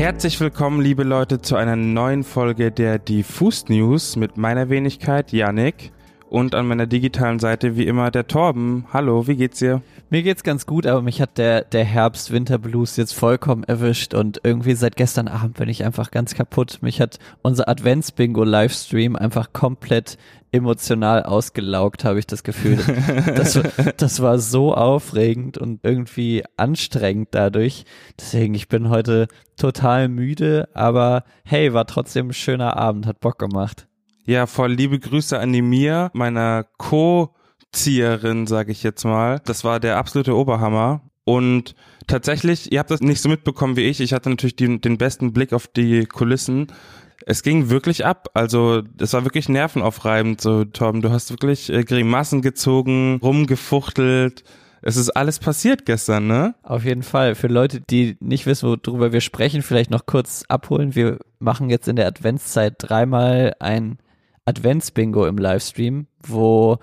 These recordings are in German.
Herzlich willkommen, liebe Leute, zu einer neuen Folge der Diffus News mit meiner Wenigkeit Yannick und an meiner digitalen Seite wie immer der Torben. Hallo, wie geht's dir? Mir geht's ganz gut, aber mich hat der, der Herbst-Winter-Blues jetzt vollkommen erwischt und irgendwie seit gestern Abend bin ich einfach ganz kaputt. Mich hat unser Advents-Bingo-Livestream einfach komplett emotional ausgelaugt, habe ich das Gefühl. Das, das war so aufregend und irgendwie anstrengend dadurch. Deswegen, ich bin heute total müde, aber hey, war trotzdem ein schöner Abend, hat Bock gemacht. Ja, voll liebe Grüße an die Mia, meiner Co-Zieherin, sage ich jetzt mal. Das war der absolute Oberhammer. Und tatsächlich, ihr habt das nicht so mitbekommen wie ich. Ich hatte natürlich die, den besten Blick auf die Kulissen es ging wirklich ab. Also es war wirklich nervenaufreibend. So, Tom, du hast wirklich äh, Grimassen gezogen, rumgefuchtelt. Es ist alles passiert gestern, ne? Auf jeden Fall. Für Leute, die nicht wissen, worüber wir sprechen, vielleicht noch kurz abholen. Wir machen jetzt in der Adventszeit dreimal ein Adventsbingo im Livestream, wo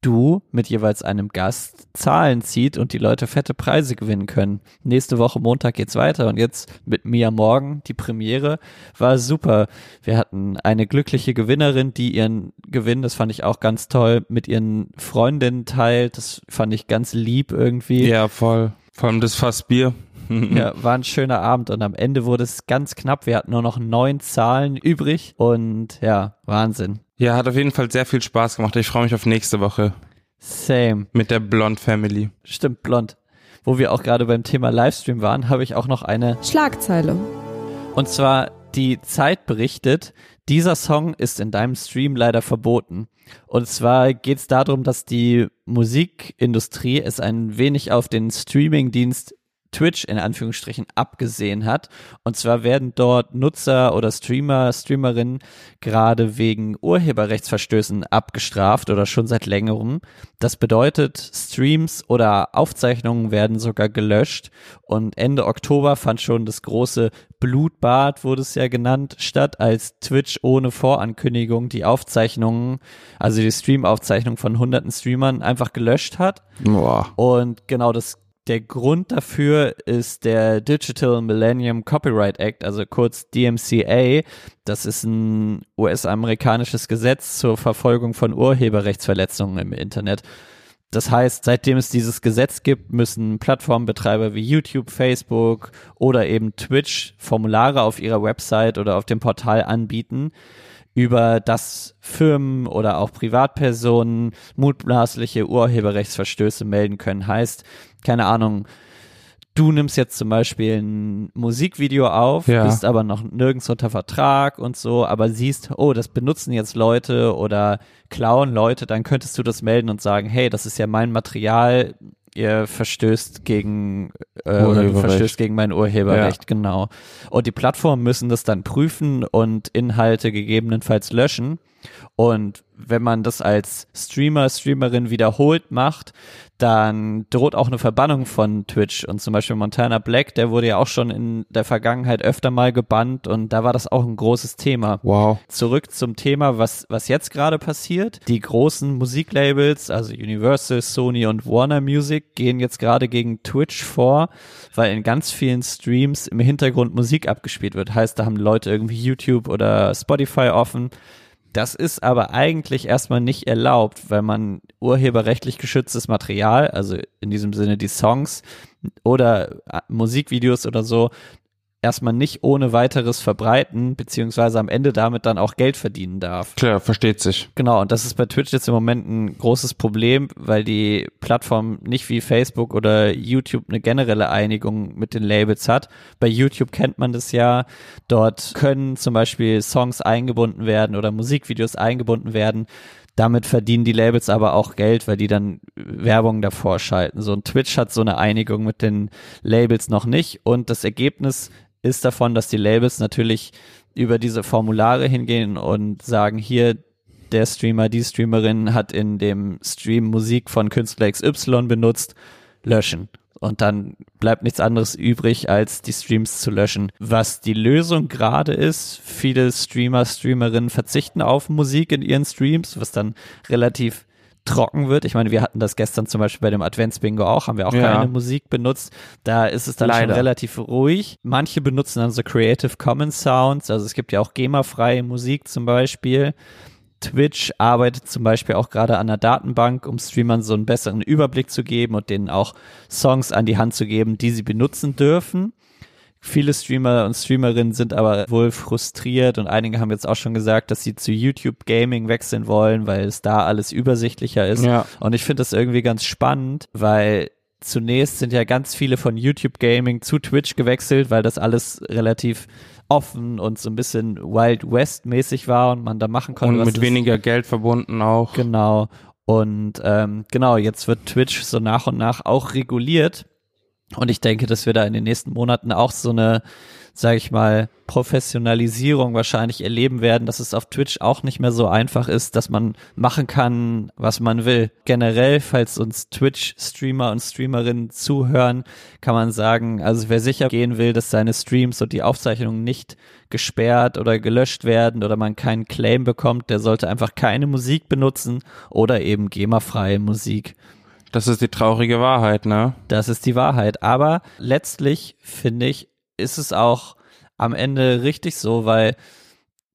du mit jeweils einem Gast Zahlen zieht und die Leute fette Preise gewinnen können. Nächste Woche Montag geht's weiter und jetzt mit mir morgen die Premiere war super. Wir hatten eine glückliche Gewinnerin, die ihren Gewinn, das fand ich auch ganz toll, mit ihren Freundinnen teilt. Das fand ich ganz lieb irgendwie. Ja, voll. Vor allem das Fassbier. ja, war ein schöner Abend und am Ende wurde es ganz knapp. Wir hatten nur noch neun Zahlen übrig und ja, Wahnsinn. Ja, hat auf jeden Fall sehr viel Spaß gemacht. Ich freue mich auf nächste Woche. Same. Mit der Blond Family. Stimmt, Blond. Wo wir auch gerade beim Thema Livestream waren, habe ich auch noch eine Schlagzeile. Und zwar die Zeit berichtet, dieser Song ist in deinem Stream leider verboten. Und zwar geht es darum, dass die Musikindustrie es ein wenig auf den Streamingdienst Twitch in Anführungsstrichen abgesehen hat. Und zwar werden dort Nutzer oder Streamer, Streamerinnen gerade wegen Urheberrechtsverstößen abgestraft oder schon seit längerem. Das bedeutet, Streams oder Aufzeichnungen werden sogar gelöscht. Und Ende Oktober fand schon das große Blutbad, wurde es ja genannt, statt, als Twitch ohne Vorankündigung die Aufzeichnungen, also die Stream-Aufzeichnung von hunderten Streamern einfach gelöscht hat. Boah. Und genau das der Grund dafür ist der Digital Millennium Copyright Act, also kurz DMCA. Das ist ein US-amerikanisches Gesetz zur Verfolgung von Urheberrechtsverletzungen im Internet. Das heißt, seitdem es dieses Gesetz gibt, müssen Plattformbetreiber wie YouTube, Facebook oder eben Twitch Formulare auf ihrer Website oder auf dem Portal anbieten, über das Firmen oder auch Privatpersonen mutmaßliche Urheberrechtsverstöße melden können. Heißt, keine Ahnung, du nimmst jetzt zum Beispiel ein Musikvideo auf, ja. bist aber noch nirgends unter Vertrag und so, aber siehst, oh, das benutzen jetzt Leute oder klauen Leute, dann könntest du das melden und sagen, hey, das ist ja mein Material, ihr verstößt gegen äh, oder du verstößt gegen mein Urheberrecht, ja. genau. Und die Plattformen müssen das dann prüfen und Inhalte gegebenenfalls löschen. Und wenn man das als Streamer, Streamerin wiederholt macht, dann droht auch eine Verbannung von Twitch. Und zum Beispiel Montana Black, der wurde ja auch schon in der Vergangenheit öfter mal gebannt und da war das auch ein großes Thema. Wow. Zurück zum Thema, was, was jetzt gerade passiert. Die großen Musiklabels, also Universal, Sony und Warner Music, gehen jetzt gerade gegen Twitch vor, weil in ganz vielen Streams im Hintergrund Musik abgespielt wird. Heißt, da haben Leute irgendwie YouTube oder Spotify offen das ist aber eigentlich erstmal nicht erlaubt, weil man urheberrechtlich geschütztes Material, also in diesem Sinne die Songs oder äh, Musikvideos oder so, erstmal nicht ohne weiteres verbreiten, beziehungsweise am Ende damit dann auch Geld verdienen darf. Klar, versteht sich. Genau, und das ist bei Twitch jetzt im Moment ein großes Problem, weil die Plattform nicht wie Facebook oder YouTube eine generelle Einigung mit den Labels hat. Bei YouTube kennt man das ja. Dort können zum Beispiel Songs eingebunden werden oder Musikvideos eingebunden werden. Damit verdienen die Labels aber auch Geld, weil die dann Werbung davor schalten. So ein Twitch hat so eine Einigung mit den Labels noch nicht und das Ergebnis ist davon, dass die Labels natürlich über diese Formulare hingehen und sagen, hier der Streamer, die Streamerin hat in dem Stream Musik von Künstler XY benutzt, löschen. Und dann bleibt nichts anderes übrig, als die Streams zu löschen. Was die Lösung gerade ist, viele Streamer, Streamerinnen verzichten auf Musik in ihren Streams, was dann relativ trocken wird. Ich meine, wir hatten das gestern zum Beispiel bei dem Adventsbingo auch, haben wir auch Ja. keine Musik benutzt. Da ist es dann Leider. schon relativ ruhig. Manche benutzen dann so Creative Commons Sounds, also es gibt ja auch GEMA-freie Musik zum Beispiel. Twitch arbeitet zum Beispiel auch gerade an einer Datenbank, um Streamern so einen besseren Überblick zu geben und denen auch Songs an die Hand zu geben, die sie benutzen dürfen. Viele Streamer und Streamerinnen sind aber wohl frustriert und einige haben jetzt auch schon gesagt, dass sie zu YouTube Gaming wechseln wollen, weil es da alles übersichtlicher ist. Ja. Und ich finde das irgendwie ganz spannend, weil zunächst sind ja ganz viele von YouTube Gaming zu Twitch gewechselt, weil das alles relativ offen und so ein bisschen Wild West mäßig war und man da machen konnte. Und mit weniger Geld verbunden auch. Genau. Und ähm, genau, jetzt wird Twitch so nach und nach auch reguliert. Und ich denke, dass wir da in den nächsten Monaten auch so eine, sage ich mal, Professionalisierung wahrscheinlich erleben werden, dass es auf Twitch auch nicht mehr so einfach ist, dass man machen kann, was man will. Generell, falls uns Twitch-Streamer und Streamerinnen zuhören, kann man sagen, also wer sicher gehen will, dass seine Streams und die Aufzeichnungen nicht gesperrt oder gelöscht werden oder man keinen Claim bekommt, der sollte einfach keine Musik benutzen oder eben GEMA-freie Musik. Das ist die traurige Wahrheit, ne? Das ist die Wahrheit. Aber letztlich, finde ich, ist es auch am Ende richtig so, weil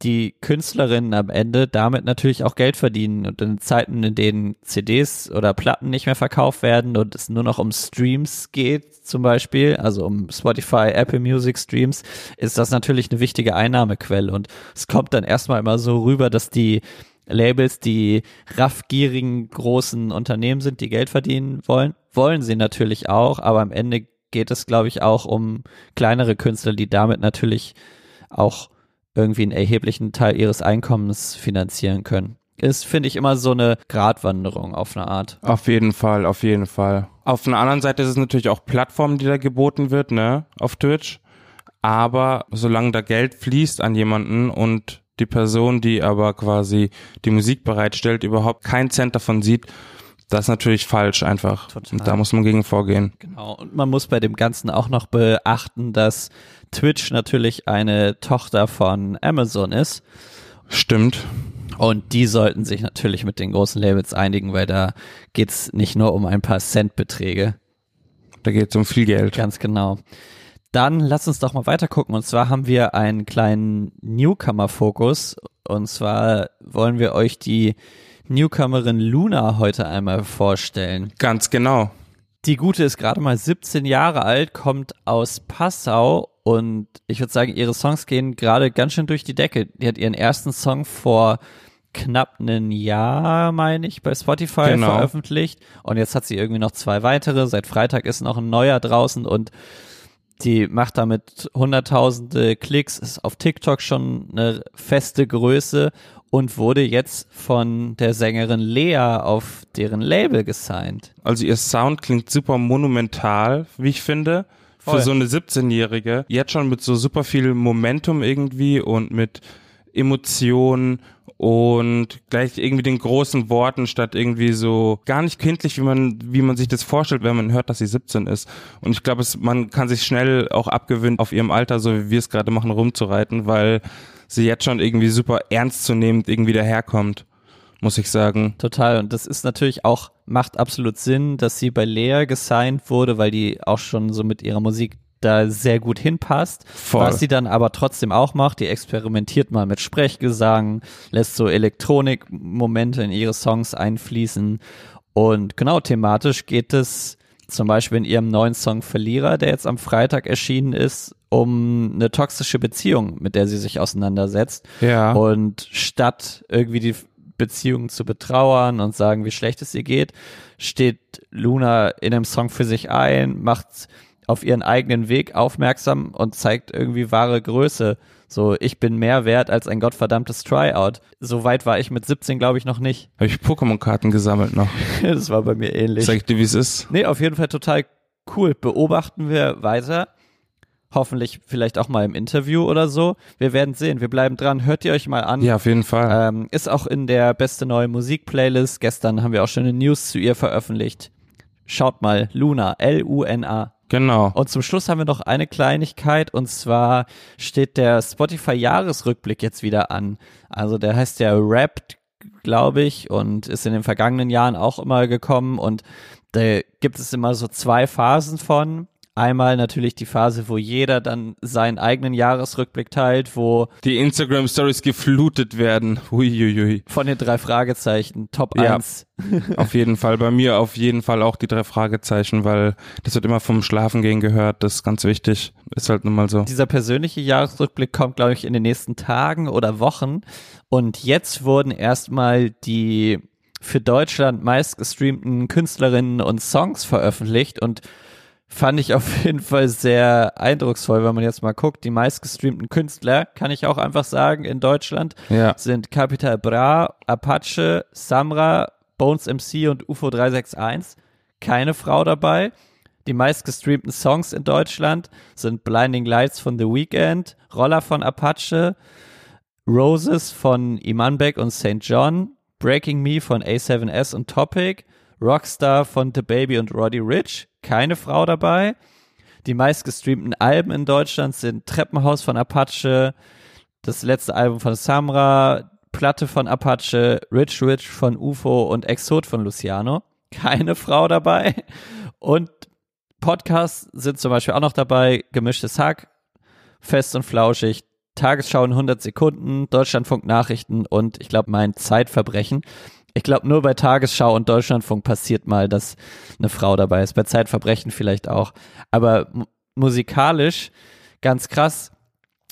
die Künstlerinnen am Ende damit natürlich auch Geld verdienen. Und in Zeiten, in denen CDs oder Platten nicht mehr verkauft werden und es nur noch um Streams geht, zum Beispiel, also um Spotify, Apple Music Streams, ist das natürlich eine wichtige Einnahmequelle. Und es kommt dann erstmal immer so rüber, dass die Labels, die raffgierigen großen Unternehmen sind, die Geld verdienen wollen, wollen sie natürlich auch, aber am Ende geht es, glaube ich, auch um kleinere Künstler, die damit natürlich auch irgendwie einen erheblichen Teil ihres Einkommens finanzieren können. Ist, finde ich, immer so eine Gratwanderung auf eine Art. Auf jeden Fall, auf jeden Fall. Auf einer anderen Seite ist es natürlich auch Plattform, die da geboten wird, ne, auf Twitch. Aber solange da Geld fließt an jemanden und die Person, die aber quasi die Musik bereitstellt, überhaupt keinen Cent davon sieht, das ist natürlich falsch einfach. Total. Und da muss man gegen vorgehen. Genau. Und man muss bei dem Ganzen auch noch beachten, dass Twitch natürlich eine Tochter von Amazon ist. Stimmt. Und die sollten sich natürlich mit den großen Labels einigen, weil da geht's nicht nur um ein paar Centbeträge. Da geht es um viel Geld. Ganz genau. Dann lass uns doch mal weiter gucken. Und zwar haben wir einen kleinen Newcomer-Fokus. Und zwar wollen wir euch die Newcomerin Luna heute einmal vorstellen. Ganz genau. Die Gute ist gerade mal 17 Jahre alt, kommt aus Passau und ich würde sagen, ihre Songs gehen gerade ganz schön durch die Decke. Die hat ihren ersten Song vor knapp einem Jahr, meine ich, bei Spotify Genau. veröffentlicht und jetzt hat sie irgendwie noch zwei weitere. Seit Freitag ist noch ein neuer draußen und die macht damit hunderttausende Klicks, ist auf TikTok schon eine feste Größe und wurde jetzt von der Sängerin Lea auf deren Label gesigned. Also ihr Sound klingt super monumental, wie ich finde. Für Voll. so eine 17-Jährige. Jetzt schon mit so super viel Momentum irgendwie und mit Emotionen und gleich irgendwie den großen Worten statt irgendwie so gar nicht kindlich, wie man, wie man sich das vorstellt, wenn man hört, dass sie 17 ist. Und ich glaube, man kann sich schnell auch abgewöhnen, auf ihrem Alter, so wie wir es gerade machen, rumzureiten, weil sie jetzt schon irgendwie super ernstzunehmend irgendwie daherkommt, muss ich sagen. Total. Und das ist natürlich auch, macht absolut Sinn, dass sie bei Lea gesigned wurde, weil die auch schon so mit ihrer Musik da sehr gut hinpasst. Voll. Was sie dann aber trotzdem auch macht, die experimentiert mal mit Sprechgesang, lässt so Elektronikmomente in ihre Songs einfließen. Und genau thematisch geht es zum Beispiel in ihrem neuen Song Verlierer, der jetzt am Freitag erschienen ist, um eine toxische Beziehung, mit der sie sich auseinandersetzt. Ja. Und statt irgendwie die Beziehung zu betrauern und sagen, wie schlecht es ihr geht, steht Luna in einem Song für sich ein, macht auf ihren eigenen Weg aufmerksam und zeigt irgendwie wahre Größe. So, ich bin mehr wert als ein gottverdammtes Tryout. So weit war ich mit 17, glaube ich, noch nicht. Habe ich Pokémon-Karten gesammelt noch. Das war bei mir ähnlich. Ich dir, wie es ist? Nee, auf jeden Fall total cool. Beobachten wir weiter. Hoffentlich vielleicht auch mal im Interview oder so. Wir werden sehen. Wir bleiben dran. Hört ihr euch mal an. Ja, auf jeden Fall. Ähm, ist auch in der beste neue Musik-Playlist. Gestern haben wir auch schon eine News zu ihr veröffentlicht. Schaut mal, Luna, L-U-N-A. Genau. Und zum Schluss haben wir noch eine Kleinigkeit und zwar steht der Spotify-Jahresrückblick jetzt wieder an. Also der heißt ja Wrapped glaube ich, und ist in den vergangenen Jahren auch immer gekommen. Und da gibt es immer so zwei Phasen von. Einmal natürlich die Phase, wo jeder dann seinen eigenen Jahresrückblick teilt, wo die Instagram Stories geflutet werden. Huiuiui. Von den drei Fragezeichen, Top ja, 1. auf jeden Fall. Bei mir auf jeden Fall auch die drei Fragezeichen, weil das wird immer vom Schlafengehen gehört. Das ist ganz wichtig. Ist halt nun mal so. Dieser persönliche Jahresrückblick kommt, glaube ich, in den nächsten Tagen oder Wochen. Und jetzt wurden erstmal die für Deutschland meistgestreamten Künstlerinnen und Songs veröffentlicht und fand ich auf jeden Fall sehr eindrucksvoll, wenn man jetzt mal guckt. Die meistgestreamten Künstler, kann ich auch einfach sagen, in Deutschland ja. sind Capital Bra, Apache, Samra, Bones MC und UFO 361. Keine Frau dabei. Die meistgestreamten Songs in Deutschland sind Blinding Lights von The Weeknd, Roller von Apache, Roses von Iman Beck und St. John, Breaking Me von A7S und Topic, Rockstar von The Baby und Roddy Rich, keine Frau dabei. Die meistgestreamten Alben in Deutschland sind Treppenhaus von Apache, das letzte Album von Samra, Platte von Apache, Rich Rich von UFO und Exot von Luciano. Keine Frau dabei. Und Podcasts sind zum Beispiel auch noch dabei. Gemischtes Hack, Fest und Flauschig, Tagesschau in 100 Sekunden, Deutschlandfunk Nachrichten und ich glaube mein Zeitverbrechen. Ich glaube, nur bei Tagesschau und Deutschlandfunk passiert mal, dass eine Frau dabei ist. Bei Zeitverbrechen vielleicht auch. Aber musikalisch ganz krass.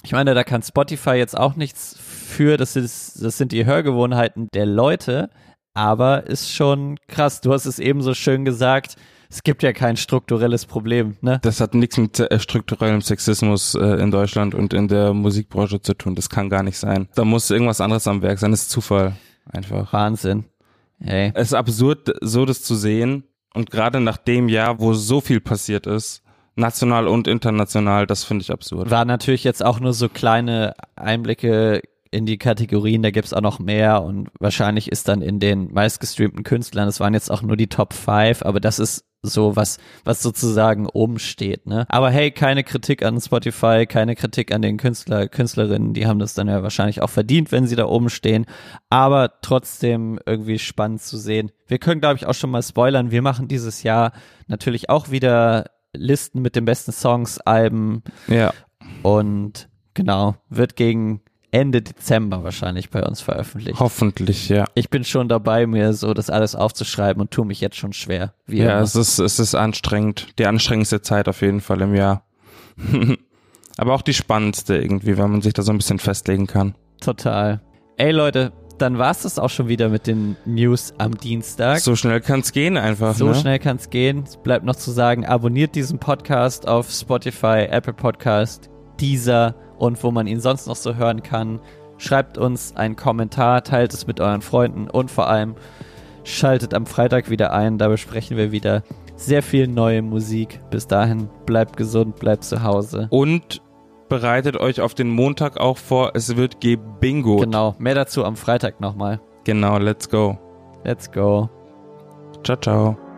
Ich meine, da kann Spotify jetzt auch nichts für. Das, ist, das sind die Hörgewohnheiten der Leute. Aber ist schon krass. Du hast es eben so schön gesagt. Es gibt ja kein strukturelles Problem, ne? Das hat nichts mit äh, strukturellem Sexismus äh, in Deutschland und in der Musikbranche zu tun. Das kann gar nicht sein. Da muss irgendwas anderes am Werk sein. Das ist Zufall. Einfach. Wahnsinn. Hey. Es ist absurd, so das zu sehen. Und gerade nach dem Jahr, wo so viel passiert ist, national und international, das finde ich absurd. War natürlich jetzt auch nur so kleine Einblicke in die Kategorien, da gibt's auch noch mehr und wahrscheinlich ist dann in den meistgestreamten Künstlern, das waren jetzt auch nur die Top 5, aber das ist so was, was sozusagen oben steht, ne? Aber hey, keine Kritik an Spotify, keine Kritik an den Künstler, Künstlerinnen, die haben das dann ja wahrscheinlich auch verdient, wenn sie da oben stehen. Aber trotzdem irgendwie spannend zu sehen. Wir können, glaube ich, auch schon mal spoilern. Wir machen dieses Jahr natürlich auch wieder Listen mit den besten Songs, Alben. Ja. Und genau, wird gegen Ende Dezember wahrscheinlich bei uns veröffentlicht. Hoffentlich, ja. Ich bin schon dabei, mir so das alles aufzuschreiben und tue mich jetzt schon schwer. ja, immer. es ist, es ist anstrengend. Die anstrengendste Zeit auf jeden Fall im Jahr. Aber auch die spannendste irgendwie, weil man sich da so ein bisschen festlegen kann. Total. Ey Leute, dann war es das auch schon wieder mit den News am Dienstag. So schnell kann es gehen einfach. So ne? schnell kann es gehen. Es bleibt noch zu sagen, abonniert diesen Podcast auf Spotify, Apple Podcast, Deezer und wo man ihn sonst noch so hören kann. Schreibt uns einen Kommentar, teilt es mit euren Freunden und vor allem schaltet am Freitag wieder ein. Da besprechen wir wieder sehr viel neue Musik. Bis dahin, bleibt gesund, bleibt zu Hause. Und bereitet euch auf den Montag auch vor, es wird gebingo. Genau, mehr dazu am Freitag nochmal. Genau, let's go. Let's go. Ciao, ciao.